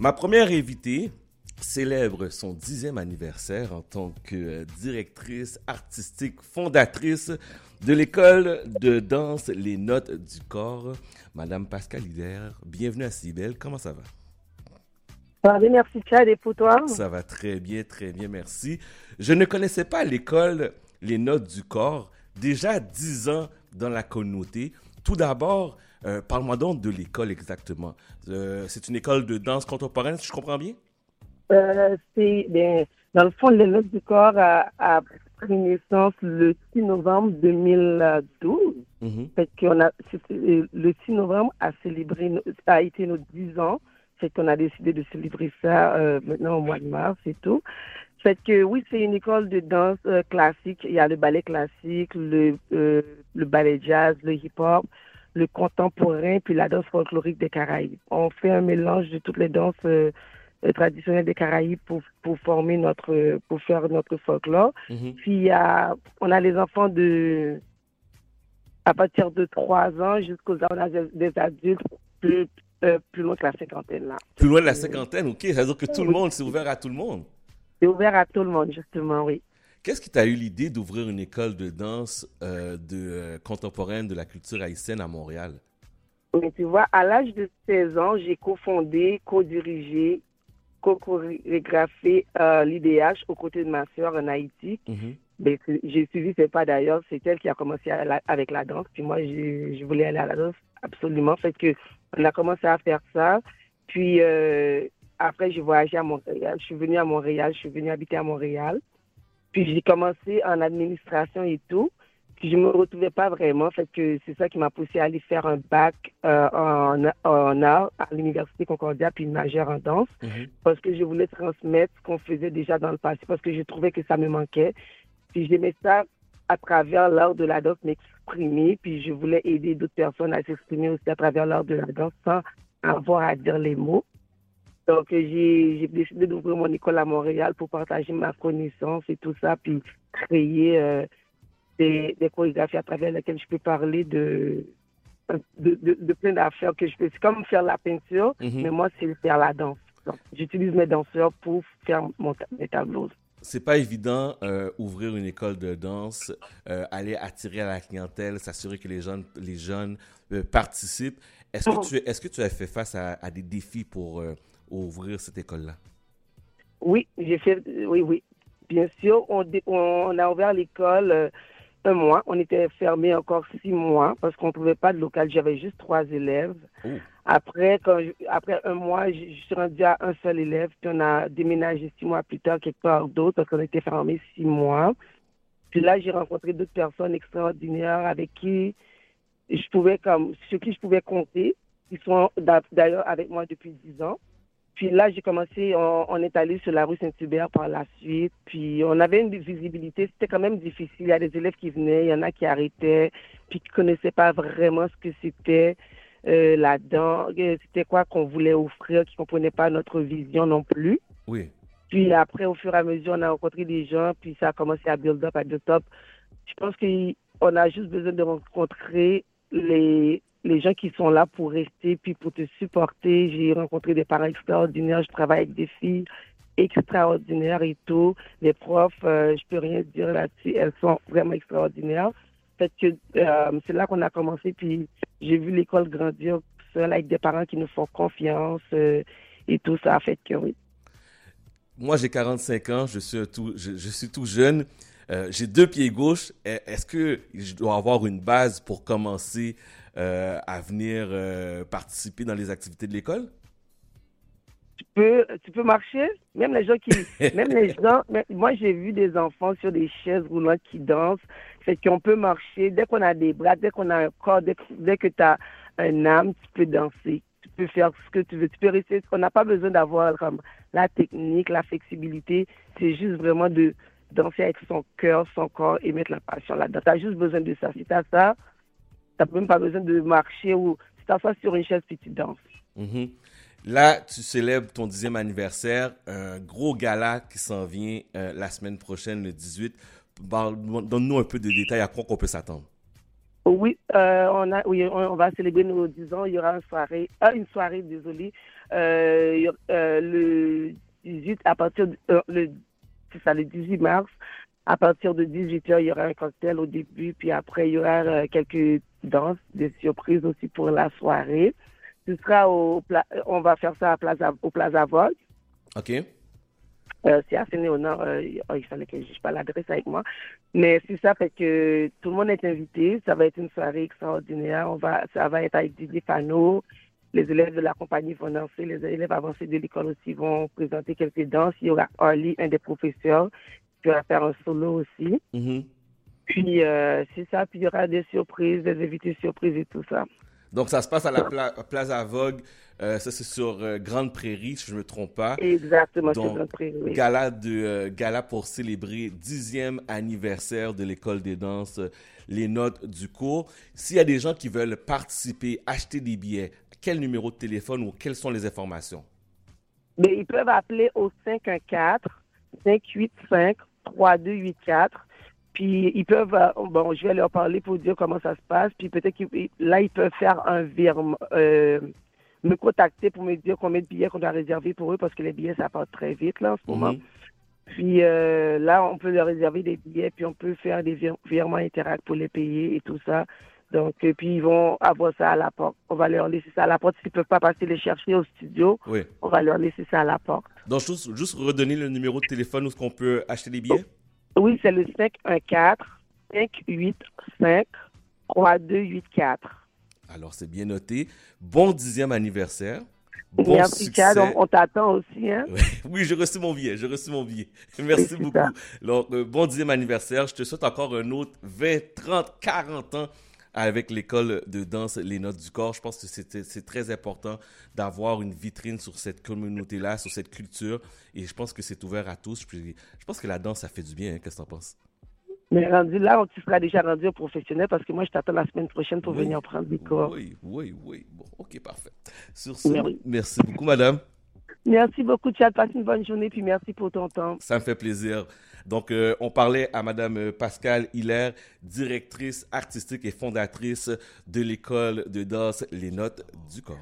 Ma première invitée célèbre son dixième anniversaire en tant que euh, directrice artistique fondatrice de l'école de danse Les Notes du Corps. Madame Pascal Hider, bienvenue à Cibel. Comment ça va? Bien, merci Chad. Et pour toi? Ça va très bien, très bien, merci. Je ne connaissais pas l'école Les Notes du Corps. Déjà dix ans dans la communauté. Tout d'abord, euh, parle-moi donc de l'école exactement. Euh, c'est une école de danse contemporaine, si je comprends bien? Euh, c'est, ben, dans le fond, notes du corps a, a, pris naissance le 6 novembre 2012. Mhm. Fait qu'on a, le 6 novembre a célébré, a été nos 10 ans. Fait qu'on a décidé de célébrer ça euh, maintenant au mois de mars et tout. Fait que oui, c'est une école de danse euh, classique. Il y a le ballet classique, le, euh, le ballet jazz, le hip-hop, le contemporain, puis la danse folklorique des Caraïbes. On fait un mélange de toutes les danses euh, traditionnelles des Caraïbes pour, pour former notre, pour faire notre folklore. Mhm. Puis il y a, on a les enfants de, à partir de 3 ans jusqu'aux âges des adultes plus, euh, plus loin que la cinquantaine là. Plus loin de la cinquantaine, ok. Ça veut dire que tout le monde, c'est ouvert à tout le monde. C'est ouvert à tout le monde, justement, oui. Qu'est-ce qui t'a eu l'idée d'ouvrir une école de danse euh, de, euh, contemporaine de la culture haïtienne à Montréal? Mais tu vois, à l'âge de 16 ans, j'ai cofondé, co-dirigé, co-chorégraphié euh, l'IDH aux côtés de ma sœur en Haïti. Ben, c'est- j'ai suivi ses pas d'ailleurs. C'est elle qui a commencé la- avec la danse. Puis moi, je voulais aller à la danse absolument. Fait que on a commencé à faire ça. Puis euh, après, j'ai voyagé à Montréal. Je suis venue à Montréal. Je suis venue habiter à Montréal. Puis j'ai commencé en administration et tout. Puis je me retrouvais pas vraiment. Fait que c'est ça qui m'a poussé à aller faire un bac euh, en, en art à l'université Concordia puis une majeure en danse Mhm. parce que je voulais transmettre ce qu'on faisait déjà dans le passé, parce que je trouvais que ça me manquait. Puis j'aimais ça à travers l'art de la danse m'exprimer, puis je voulais aider d'autres personnes à s'exprimer aussi à travers l'art de la danse sans avoir à dire les mots. Donc j'ai décidé d'ouvrir mon école à Montréal pour partager ma connaissance et tout ça, puis créer euh, des, des chorégraphies à travers lesquelles je peux parler de, de, de, de plein d'affaires que je peux. C'est comme faire la peinture, Mhm. mais moi, c'est faire la danse. Donc, J'utilise mes danseurs pour faire mon, mes tableaux. C'est pas évident euh, ouvrir une école de danse, euh, aller attirer à la clientèle, s'assurer que les jeunes, les jeunes euh, participent. Est-ce que tu est-ce que tu as fait face à, à des défis pour ouvrir cette école-là? Oui, j'ai fait, oui, oui. Bien sûr, on, on a ouvert l'école euh, un mois. On était fermé encore six mois parce qu'on ne trouvait pas de local. J'avais juste trois élèves. Oh. Après, quand je- après un mois, je, je suis rendue à un seul élève. Puis on a déménagé six mois plus tard quelque part d'autre parce qu'on était fermé six mois. Puis là, j'ai rencontré d'autres personnes extraordinaires avec qui je pouvais comme sur qui je pouvais compter. Ils sont d'a- d'ailleurs avec moi depuis dix ans. Puis là, j'ai commencé, on, on est allé sur la rue Saint-Hubert par la suite. Puis on avait une visibilité, c'était quand même difficile. Il y a des élèves qui venaient, il y en a qui arrêtaient, puis qui connaissaient pas vraiment ce que c'était euh, là-dedans, euh, c'était quoi qu'on voulait offrir, qui comprenaient pas notre vision non plus. Oui. Puis après, au fur et à mesure, on a rencontré des gens, puis ça a commencé à build up, à build up. Je pense qu'on a juste besoin de rencontrer les, les gens qui sont là pour rester, puis pour te supporter. J'ai rencontré des parents extraordinaires, je travaille avec des filles extraordinaires et tout. Les profs, euh, je peux rien dire là-dessus, elles sont vraiment extraordinaires. Fait que euh, c'est là qu'on a commencé, puis j'ai vu l'école grandir seule avec des parents qui nous font confiance euh, et tout ça. Fait que oui. Moi, j'ai 45 ans, je suis, tout, je suis tout jeune. Euh, j'ai deux pieds gauches. E- Est-ce que je dois avoir une base pour commencer euh, à venir euh, participer dans les activités de l'école? tu peux, tu peux marcher. Même les gens qui, même les gens, moi j'ai vu des enfants sur des chaises roulantes qui dansent. Fait qu'on peut marcher. Dès qu'on a des bras, dès qu'on a un corps, dès, que- dès que tu as un âme, tu peux danser. Tu peux faire ce que tu veux. Tu peux rester. On n'a pas besoin d'avoir comme la technique, la flexibilité. C'est juste vraiment de danser avec son cœur, son corps et mettre la passion là-dedans. Tu as juste besoin de ça. Si tu as ça, tu n'as même pas besoin de marcher ou si tu t'assois sur une chaise puis tu danses. Mhm. Là, tu célèbres ton dixième anniversaire, un gros gala qui s'en vient euh, la semaine prochaine, le 18. Parle- Donne-nous un peu de détails à quoi qu'on peut s'attendre? Oui, euh, on a, oui, on, on va célébrer nos 10 ans. Il y aura une soirée, euh, une soirée, désolé, euh, euh, 18, à partir de, le, ça, le 18 mars, à partir de 18h, il y aura un cocktail au début, puis après, il y aura euh, quelques danses, des surprises aussi pour la soirée. Ce sera au, on va faire ça à Plaza, au Plaza Vogue. OK. Euh, c'est assez néonard. Euh, oh, il fallait que je pas l'adresse avec moi. Mais c'est ça fait que tout le monde est invité. Ça va être une soirée extraordinaire. On va, ça va être avec Didier Fano. Les élèves de la compagnie vont danser. Les élèves avancés de l'école aussi vont présenter quelques danses. Il y aura Harley, un des professeurs, qui va faire un solo aussi. Mhm. Puis euh, c'est ça. Puis il y aura des surprises, des invités surprises et tout ça. Donc, ça se passe à la pla Plaza Vogue. Euh, ça, c'est sur euh, Grande Prairie, si je ne me trompe pas. Exactement, sur Grande Prairie. Gala, de, gala pour célébrer dixième anniversaire de l'école des danses, les notes du cours. S'il y a des gens qui veulent participer, acheter des billets, quel numéro de téléphone ou quelles sont les informations? Mais ils peuvent appeler au 514-585-3284 puis ils peuvent, euh, bon, je vais leur parler pour dire comment ça se passe. Puis peut-être que là, ils peuvent faire un virement, euh, me contacter pour me dire combien de billets qu'on doit réserver pour eux parce que les billets, ça part très vite là en ce moment. Mhm. Puis euh, là, on peut leur réserver des billets, puis on peut faire des virements interacts pour les payer et tout ça. Donc, puis ils vont avoir ça à la porte. On va leur laisser ça à la porte. S'ils ne peuvent pas passer les chercher au studio, on va leur laisser ça à la porte. Donc, juste, juste redonner le numéro de téléphone où qu'on peut acheter les billets? Oui, c'est le 514-585-3284. Alors, c'est bien noté. Bon dixième anniversaire. Bon Merci, Chad. On, t'attend aussi. Hein? Oui, j'ai reçu mon billet. J'ai reçu mon billet. Merci beaucoup. Alors, euh, bon dixième anniversaire. Je te souhaite encore un autre 20, 30, 40 ans avec l'école de danse Les Notes du Corps. Je pense que c'est très important d'avoir une vitrine sur cette communauté-là, sur cette culture. Et je pense que c'est ouvert à tous. Je, pense que la danse, ça fait du bien. Hein. Qu'est-ce que tu en penses? Mais rendu là, tu seras déjà rendu au professionnel parce que moi, je t'attends la semaine prochaine pour venir prendre des cours. Oui, oui, oui. Bon, OK, parfait. Sur ce, merci beaucoup, madame. Merci beaucoup, Chad. Passe une bonne journée, puis merci pour ton temps. Ça me fait plaisir. Donc, euh, on parlait à Madame euh, Pascal Hiller, directrice artistique et fondatrice de l'école de danse Les Notes du Corps.